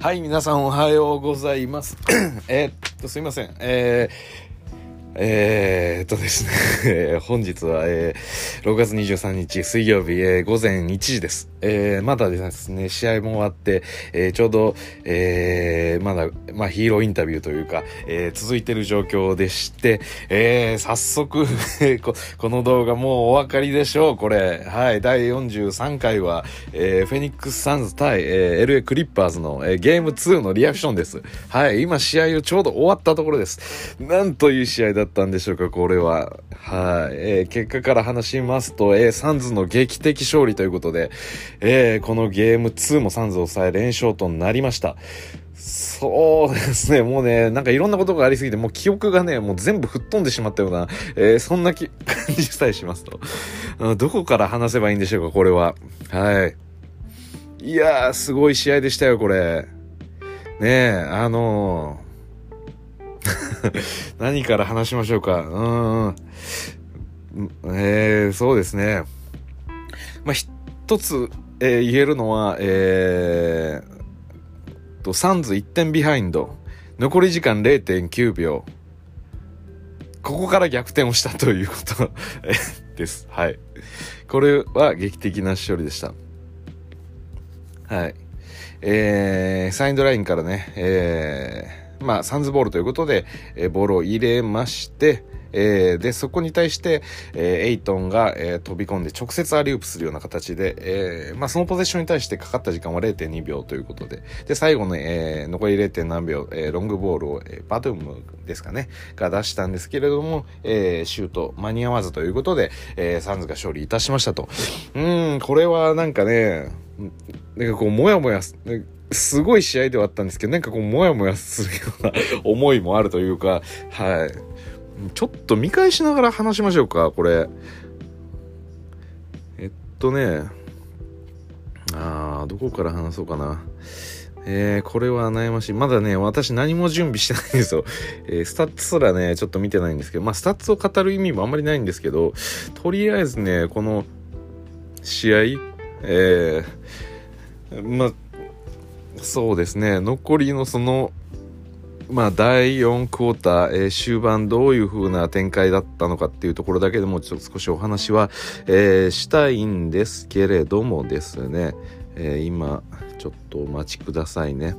はい、皆さんおはようございます。えっと、すいません。えーえー、っとですね 本日は、えー、6月23日水曜日、えー、午前1時です。えー、まだですね、試合も終わって、えー、ちょうど、えー、まだ、まあ、ヒーローインタビューというか、えー、続いてる状況でして、えー、早速 こ、この動画もうお分かりでしょう、これ。はい、第43回は、えー、フェニックスサンズ対、えー、LA クリッパーズの、えー、ゲーム2のリアクションです。はい、今試合をちょうど終わったところです。なんという試合だだったんでしょうか、これは。はい、えー、結果から話しますと、えー、サンズの劇的勝利ということで、えー、このゲーム2もサンズを抑え連勝となりました。そうですね。もうね、なんかいろんなことがありすぎて、もう記憶がね、もう全部吹っ飛んでしまったような、えー、そんな感じさえしますと。どこから話せばいいんでしょうか、これは。はい。いやー、すごい試合でしたよ、これ。ねえ、あのー、何から話しましょうか？うん。えー、そうですね。まあ、一つ、えー、言えるのは、えー、と、サンズ1点ビハインド。残り時間0.9秒。ここから逆転をしたということ です。はい。これは劇的な勝利でした。はい。えー、サインドラインからね、えー、まあ、サンズボールということで、えー、ボールを入れまして、えー、で、そこに対して、えー、エイトンが、えー、飛び込んで直接アリウープするような形で、えー、まあ、そのポゼッションに対してかかった時間は0.2秒ということで、で、最後の、えー、残り 0. 何秒、えー、ロングボールを、えー、バトゥムですかね、が出したんですけれども、えー、シュート間に合わずということで、えー、サンズが勝利いたしましたと。うん、これはなんかね、なんかこう、もやもやす、すごい試合ではあったんですけど、なんかこう、もやもやするような 思いもあるというか、はい。ちょっと見返しながら話しましょうか、これ。えっとね、あー、どこから話そうかな。えー、これは悩ましい。まだね、私何も準備してないんですよ。えー、スタッツすらね、ちょっと見てないんですけど、まあ、スタッツを語る意味もあんまりないんですけど、とりあえずね、この試合、えー、まあ、そうですね、残りのそのまあ、第4クォーター、えー、終盤どういう風な展開だったのかっていうところだけでもちょっと少しお話は、えー、したいんですけれどもですね、えー、今ちょっとお待ちくださいね。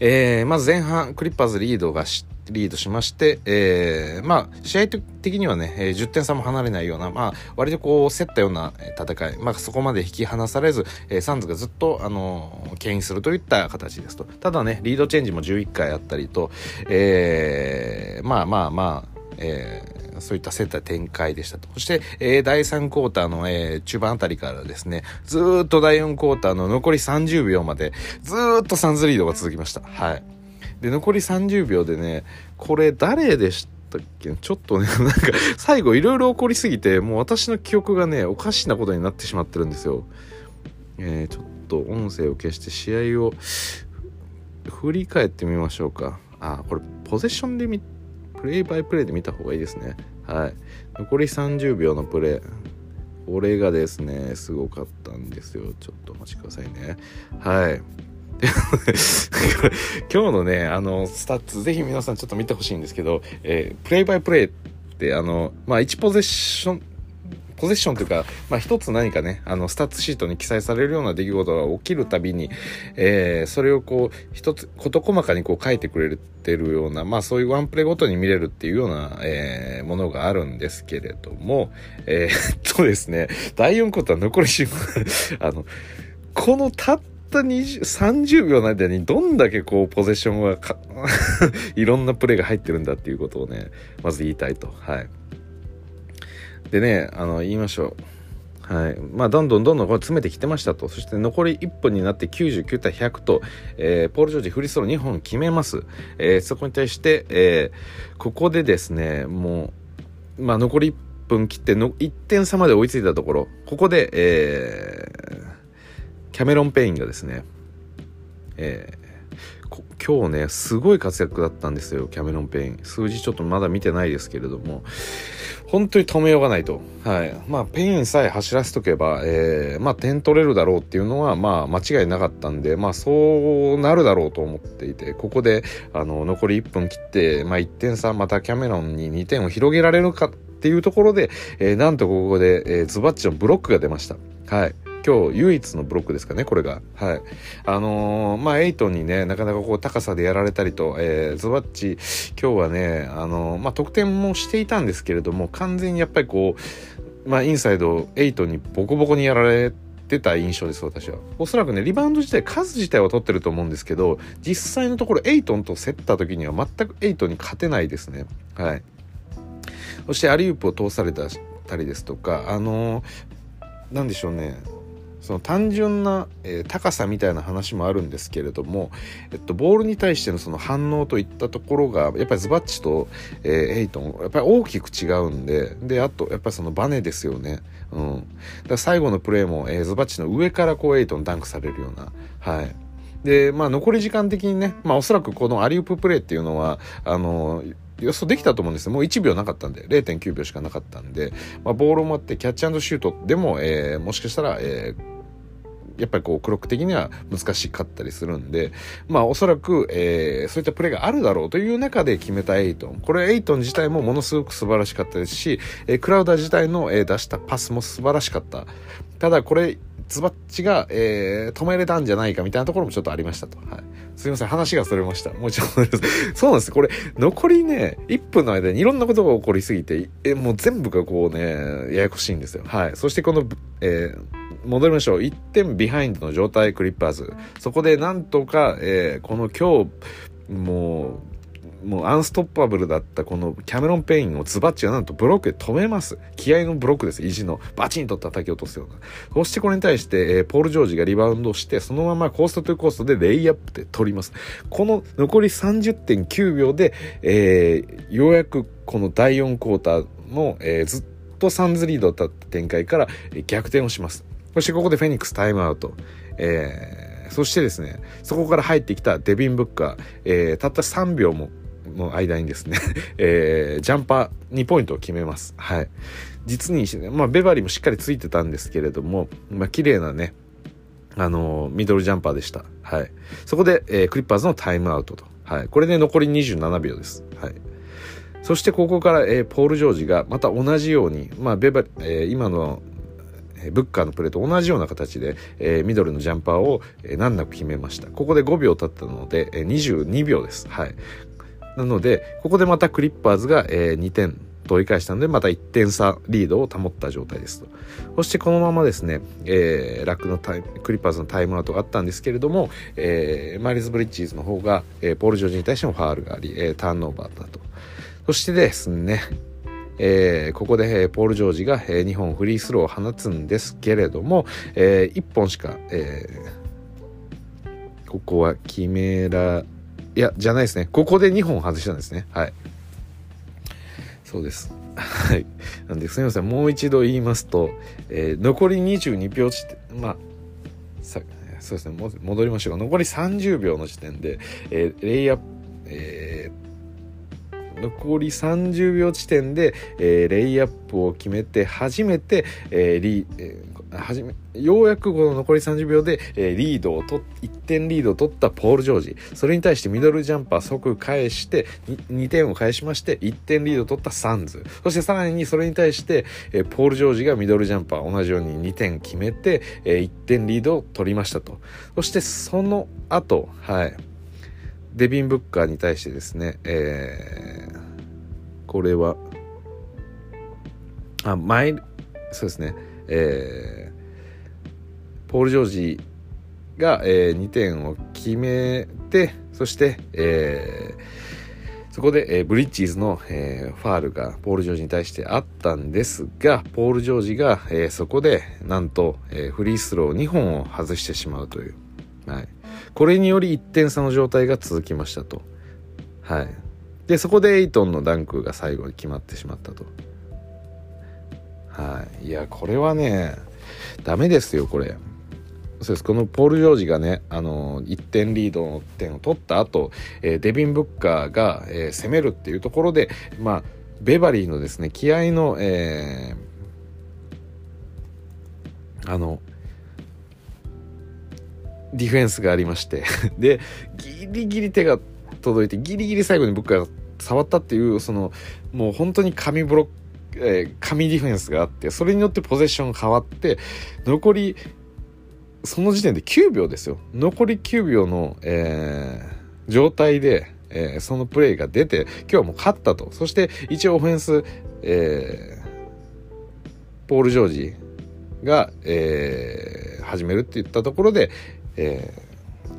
え、まず前半クリッパーズリードがしリードしまして、えー、まあ、試合的にはね、えー、10点差も離れないような、まあ、割とこう、競ったような戦い、まあ、そこまで引き離されず、えー、サンズがずっと、あのー、牽引するといった形ですと。ただね、リードチェンジも11回あったりと、えー、まあまあまあ、えー、そういった競った展開でしたと。そして、えー、第3クォーターの、えー、中盤あたりからですね、ずっと第4クォーターの残り30秒まで、ずっとサンズリードが続きました。はい。で、残り30秒でね、これ誰でしたっけ？ちょっとね、なんか、最後いろいろ起こりすぎて、もう私の記憶がね、おかしなことになってしまってるんですよ。えー、ちょっと音声を消して試合を振り返ってみましょうか。あ、これ、ポゼッションで見、プレイバイプレイで見た方がいいですね。はい。残り30秒のプレイ。これがですね、すごかったんですよ。ちょっとお待ちくださいね。はい。今日のね、あの、スタッツ、ぜひ皆さんちょっと見てほしいんですけど、えー、 play-by-play って、あの、まあ、1ポゼッション、ポゼッションというか、まあ、一つ何かね、あの、スタッツシートに記載されるような出来事が起きるたびに、えー、それをこう、一つ、事細かにこう書いてくれてるような、まあ、そういうワンプレイごとに見れるっていうような、えー、ものがあるんですけれども、えー、っとですね、第4クォーター残り瞬間、あの、このたったった20 30秒の間にどんだけこうポゼッションが いろんなプレーが入ってるんだっていうことをねまず言いたいと。はい。でねあの言いましょう。はい。まあどんどんどんどんこれ詰めてきてましたと。そして残り1分になって99対100と、えー、ポール・ジョージフリースロー2本決めます、えー、そこに対して、えー、ここでですねもうまあ残り1分切っての1点差まで追いついたところ。ここで、えーキャメロン・ペインがですね、えー、今日ね、すごい活躍だったんですよ、キャメロン・ペイン。数字ちょっとまだ見てないですけれども、本当に止めようがないと。はい。まあ、ペインさえ走らせとけば、えー、まあ、点取れるだろうっていうのは、まあ、間違いなかったんで、まあ、そうなるだろうと思っていて、ここで、あの、残り1分切って、まあ、1点差、またキャメロンに2点を広げられるかっていうところで、えー、なんとここで、えー、ズバッチのブロックが出ました。はい。今日唯一のブロックですかね、これが。はい。あのー、まあ、エイトにね、なかなかこう高さでやられたりと、えー、ズバッチ、今日はね、あのー、まあ、得点もしていたんですけれども、完全にやっぱりこう、まあ、インサイド8にボコボコにやられてた印象です、私は。おそらくね、リバウンド自体、数自体は取ってると思うんですけど、実際のところ、エイトンと競った時には全くエイトンに勝てないですね。はい。そしてアリウープを通されたりですとか、あのー、なんでしょうね。その単純な、えー、高さみたいな話もあるんですけれども、えっと、ボールに対してのその反応といったところがやっぱりズバッチと、えー、エイトンやっぱり大きく違うんでであとやっぱりそのバネですよね、うん、だ最後のプレーも、えー、ズバッチの上からこうエイトンダンクされるような。はい。でまあ残り時間的にねまあおそらくこのアリウーププレーっていうのはあの予想できたと思うんですよ。もう1秒なかったんで、0.9秒しかなかったんで、まあ、ボールを持ってキャッチシュートでも、えー、もしかしたら、えー、やっぱりこうクロック的には難しかったりするんで、まあおそらく、えー、そういったプレーがあるだろうという中で決めたエイトン。これエイトン自体もものすごく素晴らしかったですし、えー、クラウダー自体の、えー、出したパスも素晴らしかった。ただこれ、ズバッチが、えー、止めれたんじゃないかみたいなところもちょっとありましたと。はい。すいません、話がそれました。もう一度そうなんです。これ、残りね、1分の間にいろんなことが起こりすぎて、え、もう全部がこうね、ややこしいんですよ。はい。そしてこの、えー、戻りましょう。1点ビハインドの状態、クリッパーズ。そこでなんとか、えー、この今日、もう、もう unstoppable だったこのキャメロン・ペインをズバッツがなんとブロックで止めます。気合のブロックです。意地のバチンと叩き落とすような。そしてこれに対して、えー、ポール・ジョージがリバウンドして、そのままコーストトゥコーストでレイアップで取ります。この残り30.9秒で、えー、ようやくこの第4クォーターの、えー、ずっとサンズリードだった展開から逆転をします。そしてここでフェニックスタイムアウト。えー、そしてですね、そこから入ってきたデビン・ブッカー、えー、たった3秒もの間にですね、えー、ジャンパー2ポイントを決めます。はい。実に、まあ、ベバリーもしっかりついてたんですけれども、まあ、綺麗なね、あのミドルジャンパーでした。はい。そこで、えー、クリッパーズのタイムアウトと。はい。これで残り27秒です。はい。そしてここから、えー、ポール・ジョージがまた同じように、まあ、ベバリ、えー、今のブッカーのプレーと同じような形で、えー、ミドルのジャンパーを、えー、難なく決めました。ここで5秒経ったので、えー、22秒です。はい。なので、ここでまたクリッパーズが、えー、2点取り返したので、また1点差リードを保った状態ですと。そしてこのままですね、えー、ラックのタイクリッパーズのタイムアウトがあったんですけれども、えー、マイリス・ブリッジーズの方が、えー、ポール・ジョージに対してもファールがあり、えー、ターンオーバーだと。そしてですね、えー、ここで、えー、ポール・ジョージが、えー、2本フリースローを放つんですけれども、えー、1本しか、えー、ここは決めらいやじゃないですね。ここで2本外したんですね。はい。そうです。はい。なんですみません。もう一度言いますと、えー、残り22秒地点まあさそうですね。戻りましょう残り30秒の時点で、えー、レイアップえー残り30秒地点で、えー、レイアップを決めて初めて、えーリえー、めようやくこの残り30秒で、えー、リードをと1点リードを取ったポール・ジョージ。それに対してミドルジャンパー即返して 2, 2点を返しまして1点リードを取ったサンズ。そしてさらにそれに対して、えー、ポール・ジョージがミドルジャンパー同じように2点決めて、えー、1点リードを取りましたと。そしてその後はい。デビン・ブッカーに対してですね、えー、これは、あ、前、そうですね、えー、ポール・ジョージが、えー、2点を決めて、そして、えー、そこで、えー、ブリッジーズの、えー、ファールがポール・ジョージに対してあったんですが、ポール・ジョージが、えー、そこでなんと、えー、フリースロー2本を外してしまうという。はい。これにより1点差の状態が続きましたと。はい。で、そこでエイトンのダンクが最後に決まってしまったと。はい。いや、これはね、ダメですよ、これ。そうです。このポール・ジョージがね、あの、1点リードの点を取った後、えー、デビン・ブッカーが、えー、攻めるっていうところで、まあ、ベバリーのですね、気合の、えー、あの、ディフェンスがありまして で、ギリギリ手が届いて、ギリギリ最後に僕が触ったっていう、その、もう本当に紙ブロック、えー、紙ディフェンスがあって、それによってポゼッション変わって、残り、その時点で9秒ですよ。残り9秒の、えー、状態で、えー、そのプレーが出て、今日はもう勝ったと。そして一応オフェンス、えー、ポール・ジョージが、えー、始めるって言ったところで、え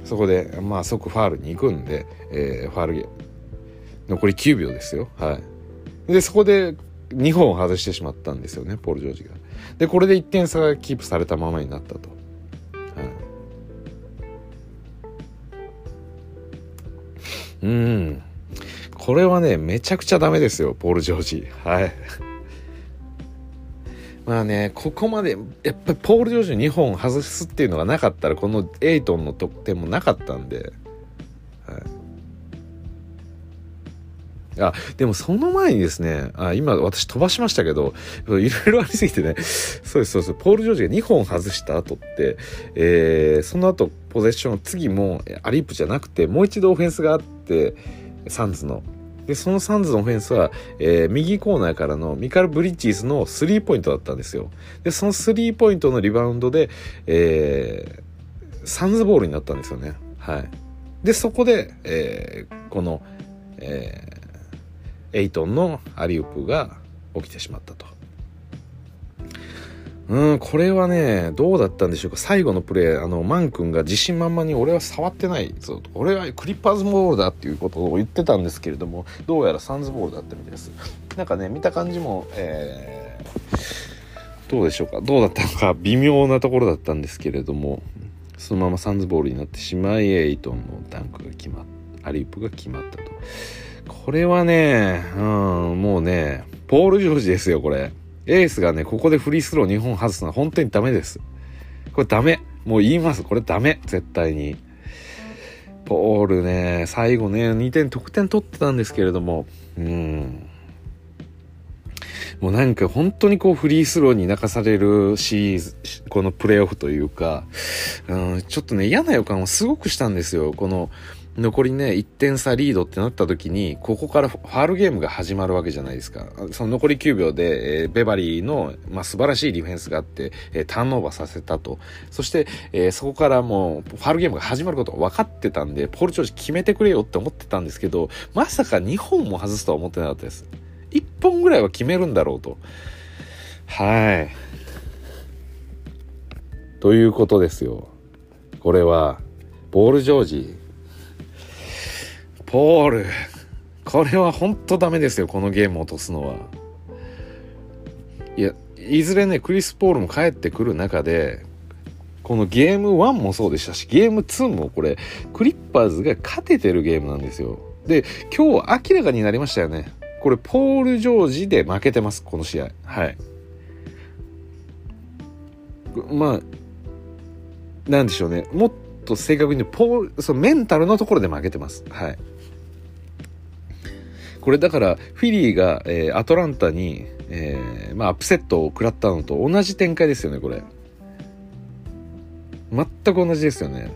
ー、そこで、まあ、即ファールに行くんで、えー、ファールゲ残り9秒ですよ。はい。で、そこで2本外してしまったんですよね、ポール・ジョージが。で、これで1点差がキープされたままになったと。はいうん。これはね、めちゃくちゃダメですよ、ポール・ジョージ。はい。まあね、ここまで、やっぱりポール・ジョージ2本外すっていうのがなかったら、このエイトンの得点もなかったんで、はい。あ、でもその前にですね、あ今私飛ばしましたけど、いろいろありすぎてね、そうです、そうです、ポール・ジョージが2本外した後って、えー、その後、ポゼッション、次もアリープじゃなくて、もう一度オフェンスがあって、サンズの。で、そのサンズのオフェンスは、えー、右コーナーからのミカル・ブリッジーズのスリーポイントだったんですよ。で、そのスリーポイントのリバウンドで、えー、サンズボールになったんですよね。はい。で、そこで、えー、この、えー、エイトンのアリウープが起きてしまったと。うん、これはね、どうだったんでしょうか？最後のプレー、あの、マン君が自信満々に俺は触ってないぞ。俺はクリッパーズボールだっていうことを言ってたんですけれども、どうやらサンズボールだったみたいです。なんかね、見た感じも、えー、どうでしょうか？どうだったのか微妙なところだったんですけれども、そのままサンズボールになってしまい、エイトンのダンクが決まっアリープが決まったと。これはね、うん、もうね、ポール・ジョージですよ、これ。エースがね、ここでフリースロー2本外すのは本当にダメです。これダメ。もう言います。これダメ。絶対に。ポールね、最後ね、2点得点取ってたんですけれども、うん。もうなんか本当にこうフリースローに泣かされるシリーズ、このプレイオフというか、うん、ちょっとね、嫌な予感をすごくしたんですよ。この、残りね、1点差リードってなった時に、ここからファールゲームが始まるわけじゃないですか。その残り9秒で、えー、ベバリーの、まあ、素晴らしいディフェンスがあって、えー、ターンオーバーさせたと。そして、えー、そこからもう、ファールゲームが始まることが分かってたんで、ポール・チョージ決めてくれよって思ってたんですけど、まさか2本も外すとは思ってなかったです。1本ぐらいは決めるんだろうと。はい。ということですよ。これは、ポール・ジョージ、ポール。これは本当ダメですよ、このゲーム落とすのは。いや、いずれね、クリス・ポールも帰ってくる中で、このゲーム1もそうでしたし、ゲーム2もこれ、クリッパーズが勝ててるゲームなんですよ。で、今日明らかになりましたよね。これ、ポール・ジョージで負けてます、この試合。はい。まあ、なんでしょうね。もっと正確にポール、そのメンタルのところで負けてます。はい。これだからフィリーが、えー、アトランタに、えー、まあ、アップセットを食らったのと同じ展開ですよねこれ。全く同じですよね、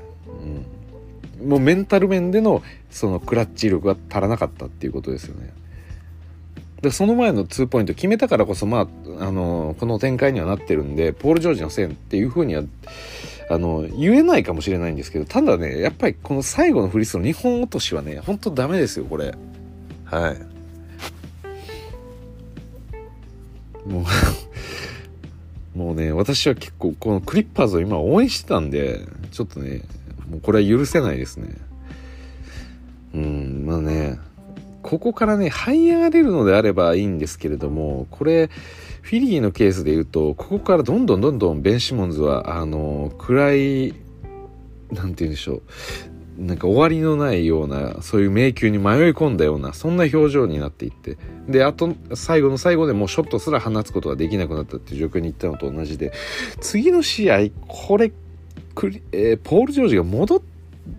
うん、もうメンタル面でのそのクラッチ力が足らなかったっていうことですよね。でその前の2ポイント決めたからこそ、まあ、あのこの展開にはなってるんでポール・ジョージのせいっていうふうにはあの言えないかもしれないんですけどただねやっぱりこの最後のフリースの2本落としはねほんとダメですよこれ。はい。もう もうね私は結構このクリッパーズを今応援してたんでちょっとねもうこれは許せないですね。うんまあねここからね這い上がれるのであればいいんですけれどもこれフィリーのケースで言うとここからどんどんどんどんベン・シモンズはあの暗いなんて言うんでしょう。なんか終わりのないような、そういう迷宮に迷い込んだような、そんな表情になっていって、で、あと、最後の最後でもうショットすら放つことができなくなったっていう状況に行ったのと同じで、次の試合、これ、クリえー、ポール・ジョージが戻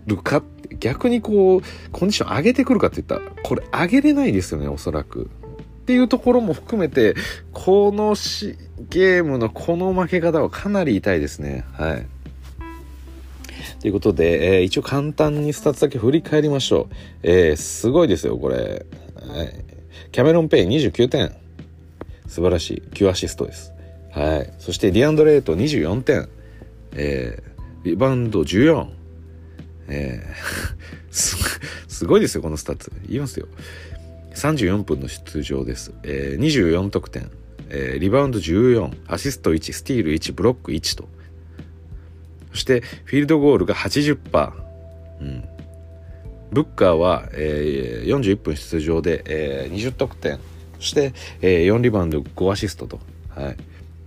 るか逆にこう、コンディション上げてくるかって言ったら、これ上げれないですよね、おそらく。っていうところも含めて、このしゲームのこの負け方はかなり痛いですね。はい。ということで、えー、一応簡単に2つだけ振り返りましょう。えー、すごいですよ、これ。はい、キャメロン・ペイ29点。素晴らしい。9アシストです。はい。そしてディアンドレ・エイトン24点。えー、リバウンド14。えー、すごいですよ、このスタッツ。言いますよ。34分の出場です。えー、24得点。えー、リバウンド14、アシスト1、スティール1、ブロック1と。そして、フィールドゴールが80%。うん。ブッカーは、えー、41分出場で、えー、20得点。そして、えー、4リバウンド5アシストと。はい。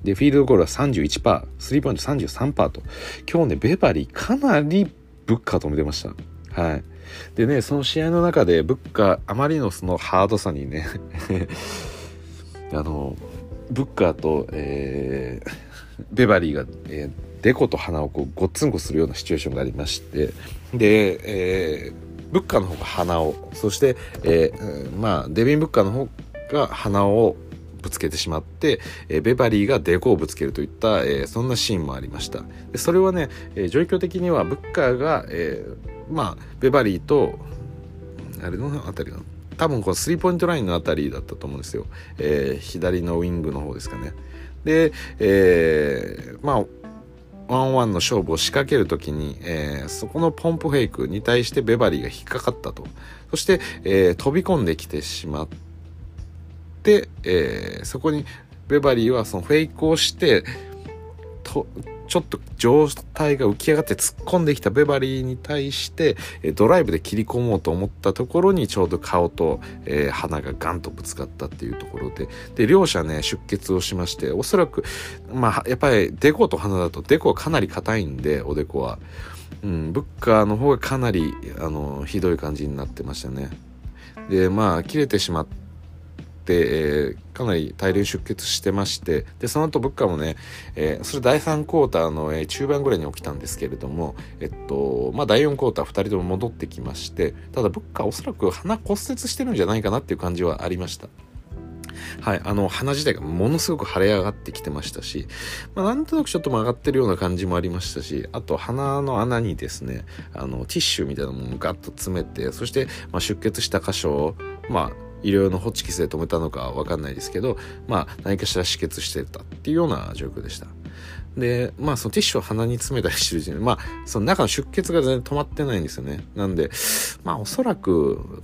で、フィールドゴールは31%、スリーポイント33%と。今日ね、ベバリーかなりブッカーとも出ました。はい。でね、その試合の中でブッカー、あまりのそのハードさにね あの、ブッカーと、えー、ベバリーが、えー、デコと鼻をこうごっつんこするようなシチュエーションがありまして、で、えー、ブッカーの方が鼻を、そして、えー、まあ、デビン・ブッカーの方が鼻をぶつけてしまって、えー、ベバリーがデコをぶつけるといった、えー、そんなシーンもありました。でそれはね、えー、状況的にはブッカーが、えー、まあベバリーとあれのあたりの多分このスリーポイントラインのあたりだったと思うんですよ、えー、左のウィングの方ですかね。で、えー、まあワンワンの勝負を仕掛けるときに、えー、そこのポンプフェイクに対してベバリーが引っかかったと。そして、えー、飛び込んできてしまって、えー、そこにベバリーはそのフェイクをしてとちょっと状態が浮き上がって突っ込んできたベバリーに対してドライブで切り込もうと思ったところにちょうど顔と、えー、鼻がガンとぶつかったっていうところでで両者ね出血をしましておそらくまあやっぱりデコと鼻だとデコはかなり硬いんでおでこは。うん、ブッカーの方がかなりあのひどい感じになってましたね。でまあ切れてしまってえー、かなり大量出血してましてでその後物価もね、えー、それ第3クォーターの、えー、中盤ぐらいに起きたんですけれども、えっとまあ、第4クォーター2人とも戻ってきましてただ物価おそらく鼻骨折してるんじゃないかなっていう感じはありました。はい、あの、鼻自体がものすごく腫れ上がってきてましたし、まあ、なんとなくちょっと曲がってるような感じもありましたし、あと鼻の穴にですね、あの、ティッシュみたいなものをガッと詰めて、そして、まあ、出血した箇所を、まあ、医療のホチキスで止めたのかわかんないですけど、まあ、何かしら止血してたっていうような状況でした。で、まあ、そのティッシュを鼻に詰めたりしてるうちに、まあ、その中の出血が全然止まってないんですよね。なんで、まあ、おそらく、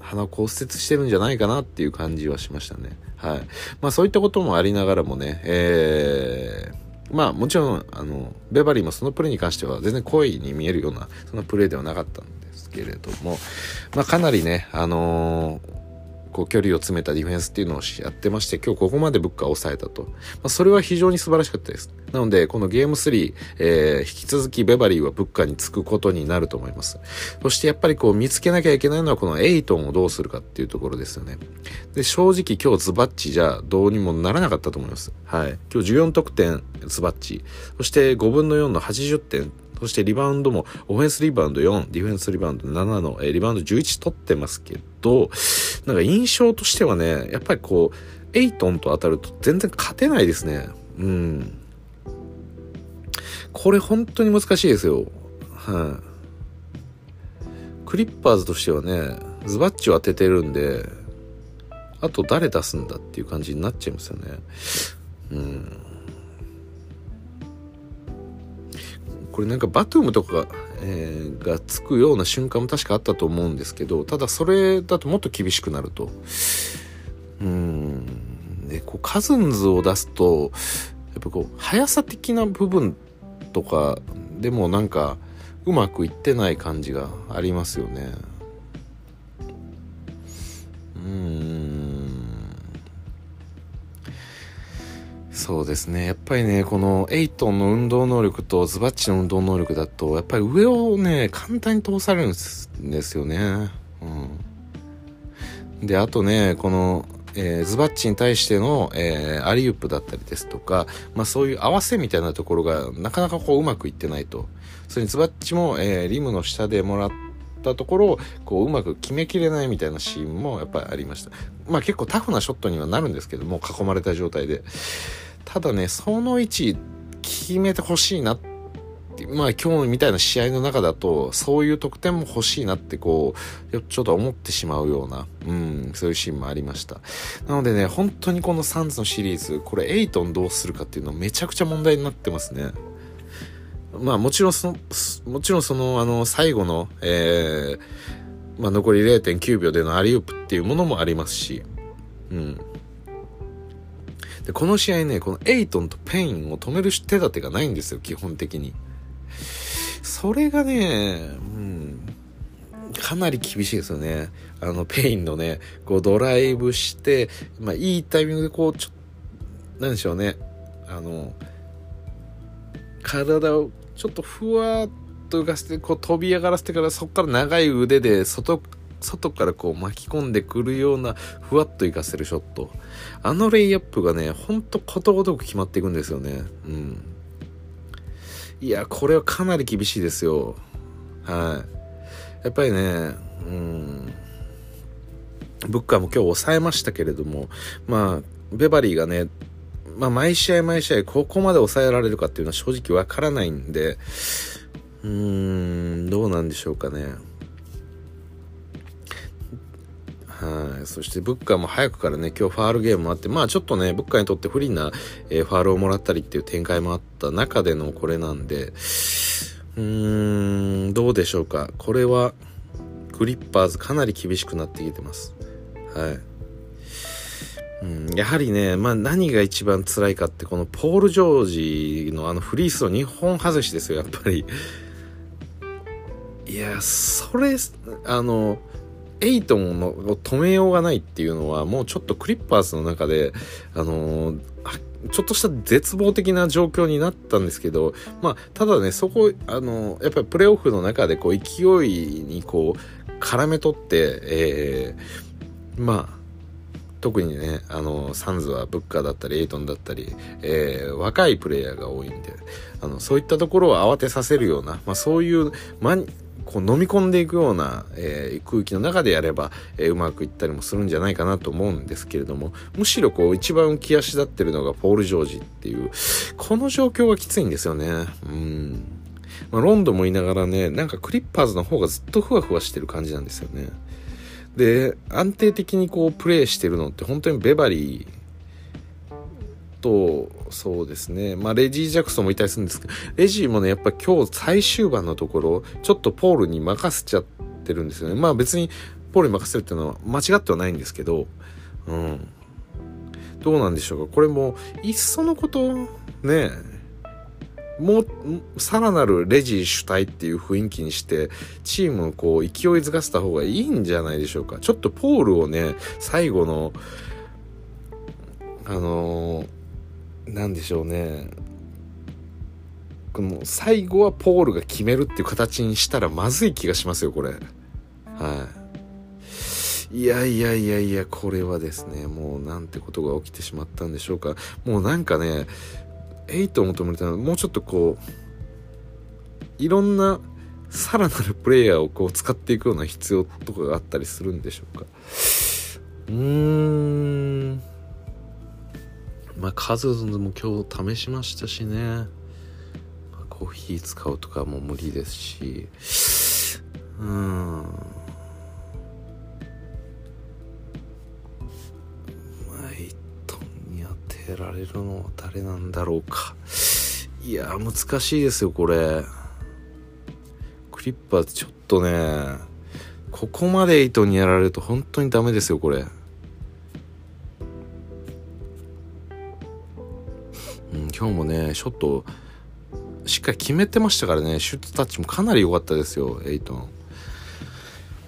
鼻を骨折してるんじゃないかなっていう感じはしましたね。はい。まあ、そういったこともありながらもね、えー、まあもちろんあのベバリーもそのプレーに関しては全然故意に見えるようなそのプレーではなかったんけれども、まあ、かなりね、あのー、こう距離を詰めたディフェンスっていうのをやってまして、今日ここまでブッカーを抑えたと。まあ、それは非常に素晴らしかったです。なので、このゲーム3、えー、引き続きベバリーはブッカーにつくことになると思います。そしてやっぱりこう見つけなきゃいけないのはこのエイトンをどうするかっていうところですよね。で、正直今日ズバッチじゃどうにもならなかったと思います。はい。今日14得点ズバッチ。そして5分の4の80点そしてリバウンドもオフェンスリバウンド4、ディフェンスリバウンド7の、えー、リバウンド11取ってますけど、なんか印象としてはね、やっぱりこう、エイトンと当たると全然勝てないですね。うん。これ本当に難しいですよ。はい、クリッパーズとしてはね、ズバッチを当ててるんで、あと誰出すんだっていう感じになっちゃいますよね。うん。これなんかバトゥームとかが、えー、がつくような瞬間も確かあったと思うんですけどただそれだともっと厳しくなると。うん。でこうカズンズを出すとやっぱこう速さ的な部分とかでもなんかうまくいってない感じがありますよね。うん。そうですね。やっぱりね、このエイトンの運動能力とズバッチの運動能力だと、やっぱり上をね、簡単に通されるんですよね。うん。で、あとね、この、えー、ズバッチに対しての、えー、アリウップだったりですとか、まあそういう合わせみたいなところがなかなかこううまくいってないと。それにズバッチも、えー、リムの下でもらっったところをこううまく決めきれないみたいなシーンもやっぱりありましたまあ結構タフなショットにはなるんですけども囲まれた状態でただねその位置決めてほしいなってまあ今日みたいな試合の中だとそういう得点も欲しいなってこうちょっと思ってしまうような、うん、そういうシーンもありましたなのでね本当にこのサンズのシリーズこれエイトンどうするかっていうのめちゃくちゃ問題になってますねまあもちろんその、もちろんその、あの、最後の、えー、まあ残り0.9秒でのアリウープっていうものもありますし、うん。で、この試合ね、このエイトンとペインを止める手立てがないんですよ、基本的に。それがね、うん、かなり厳しいですよね。あの、ペインのね、こうドライブして、まあいいタイミングでこう、ちょっと、なんでしょうね、あの、体をちょっとふわっと浮かせてこう飛び上がらせてからそこから長い腕で外外からこう巻き込んでくるようなふわっと浮かせるショット。あのレイアップがねほんとことごとく決まっていくんですよね。うん。いやこれはかなり厳しいですよ。はい。やっぱりねうん。ブッカーも今日抑えましたけれどもまあベバリーがねまあ、毎試合毎試合ここまで抑えられるかっていうのは正直わからないんで、うーん、どうなんでしょうかね。はい。そして、ブッカーも早くからね、今日ファールゲームもあって、まあちょっとね、ブッカーにとって不利な、えー、ファールをもらったりっていう展開もあった中でのこれなんで、うーん、どうでしょうか。これは、グリッパーズかなり厳しくなってきてます。はい。うん、やはりね、まあ何が一番辛いかってこのポール・ジョージのあのフリースロー2本外しですよ、やっぱり。いや、それ、あの、エイトンを止めようがないっていうのはもうちょっとクリッパーズの中で、あのちょっとした絶望的な状況になったんですけど、まあ、ただね、そこ、あの、やっぱりプレーオフの中でこう勢いにこう絡め取って、えー、まあ、特にね、あの、サンズはブッカーだったり、エイトンだったり、えー、若いプレイヤーが多いんで、あの、そういったところを慌てさせるような、まあそういう、ま、こう飲み込んでいくような、えー、空気の中でやれば、えー、うまくいったりもするんじゃないかなと思うんですけれども、むしろこう一番浮き足立ってるのがポール・ジョージっていう、この状況がきついんですよね。うん。まあ、ロンドンもいながらね、なんかクリッパーズの方がずっとふわふわしてる感じなんですよね。で安定的にこうプレーしてるのって本当にベバリーとそうですね。まあレジー・ジャクソンもいたりするんですけどレジーもねやっぱ今日最終盤のところちょっとポールに任せちゃってるんですよね。まあ別にポールに任せるっていうのは間違ってはないんですけどうん。どうなんでしょうか。これもいっそのことねもう、さらなるレジー主体っていう雰囲気にして、チームをこう勢いづかせた方がいいんじゃないでしょうか。ちょっとポールをね、最後の、あのー、なんでしょうね。この最後はポールが決めるっていう形にしたらまずい気がしますよ、これ。はい。いやいやいやいや、これはですね、もうなんてことが起きてしまったんでしょうか。もうなんかね、8を求めたのはもうちょっとこういろんなさらなるプレイヤーをこう使っていくような必要とかがあったりするんでしょうかうーんまあ数も今日試しましたしね、まあ、コーヒー使うとかも無理ですし。うん。えられるのは誰なんだろうか。いや難しいですよこれ。クリッパーちょっとねここまで糸にやられると本当にダメですよこれ。今日もねショットしっかり決めてましたからねシュートタッチもかなり良かったですよエイトン。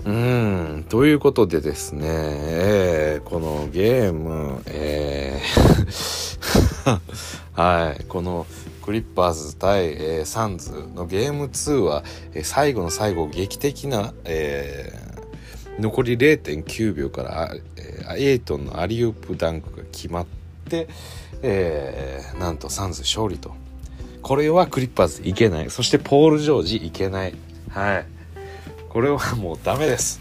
うん、ということでですね、えー、このゲーム、えー はい、このクリッパーズ対、えー、サンズのゲーム2は、えー、最後の最後劇的な、えー、残り0.9秒から、えー、エイトンのアリウープダンクが決まって、えー、なんとサンズ勝利と。これはクリッパーズいけない。そしてポール・ジョージいけない。はい。これはもうダメです。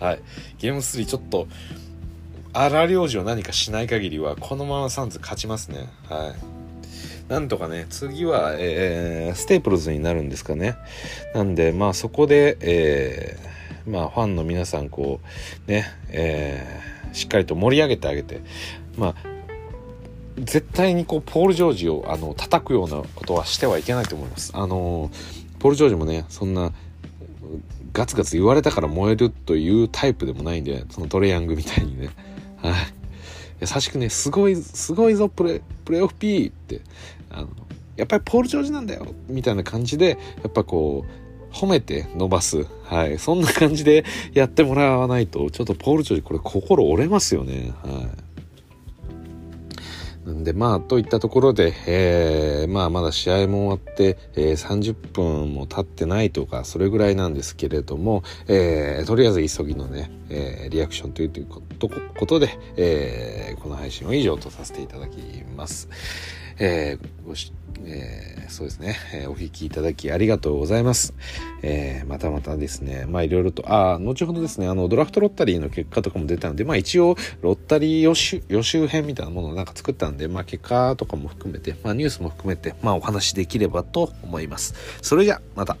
はい。ゲーム3ちょっと、荒療治を何かしない限りは、このままサンズ勝ちますね。はい。なんとかね、次は、えー、ステープルズになるんですかね。なんで、まあそこで、えー、まあファンの皆さん、こう、ね、えー、しっかりと盛り上げてあげて、まあ、絶対にこう、ポール・ジョージを、あの、叩くようなことはしてはいけないと思います。あの、ポール・ジョージもね、そんな、ガツガツ言われたから燃えるというタイプでもないんで、そのトレヤングみたいにね。はい。優しくね、すごい、すごいぞ、プレ、プレオフ P って、あの、やっぱりポール・ジョージなんだよ、みたいな感じで、やっぱこう、褒めて伸ばす。はい。そんな感じでやってもらわないと、ちょっとポール・ジョージこれ心折れますよね。はい。んでまあといったところで、えー、まあまだ試合も終わって、えー、30分も経ってないとかそれぐらいなんですけれども、えー、とりあえず急ぎのね、え、リアクションということで、え、この配信は以上とさせていただきます。えー、ごし、えー、そうですね、えー、お聞きいただきありがとうございます。えー、またまたですね、まあいろいろと、ああ、後ほどですね、あの、ドラフトロッタリーの結果とかも出たので、まあ一応、ロッタリー予習、予習編みたいなものをなんか作ったんで、まあ結果とかも含めて、まあニュースも含めて、まあお話できればと思います。それじゃ、また。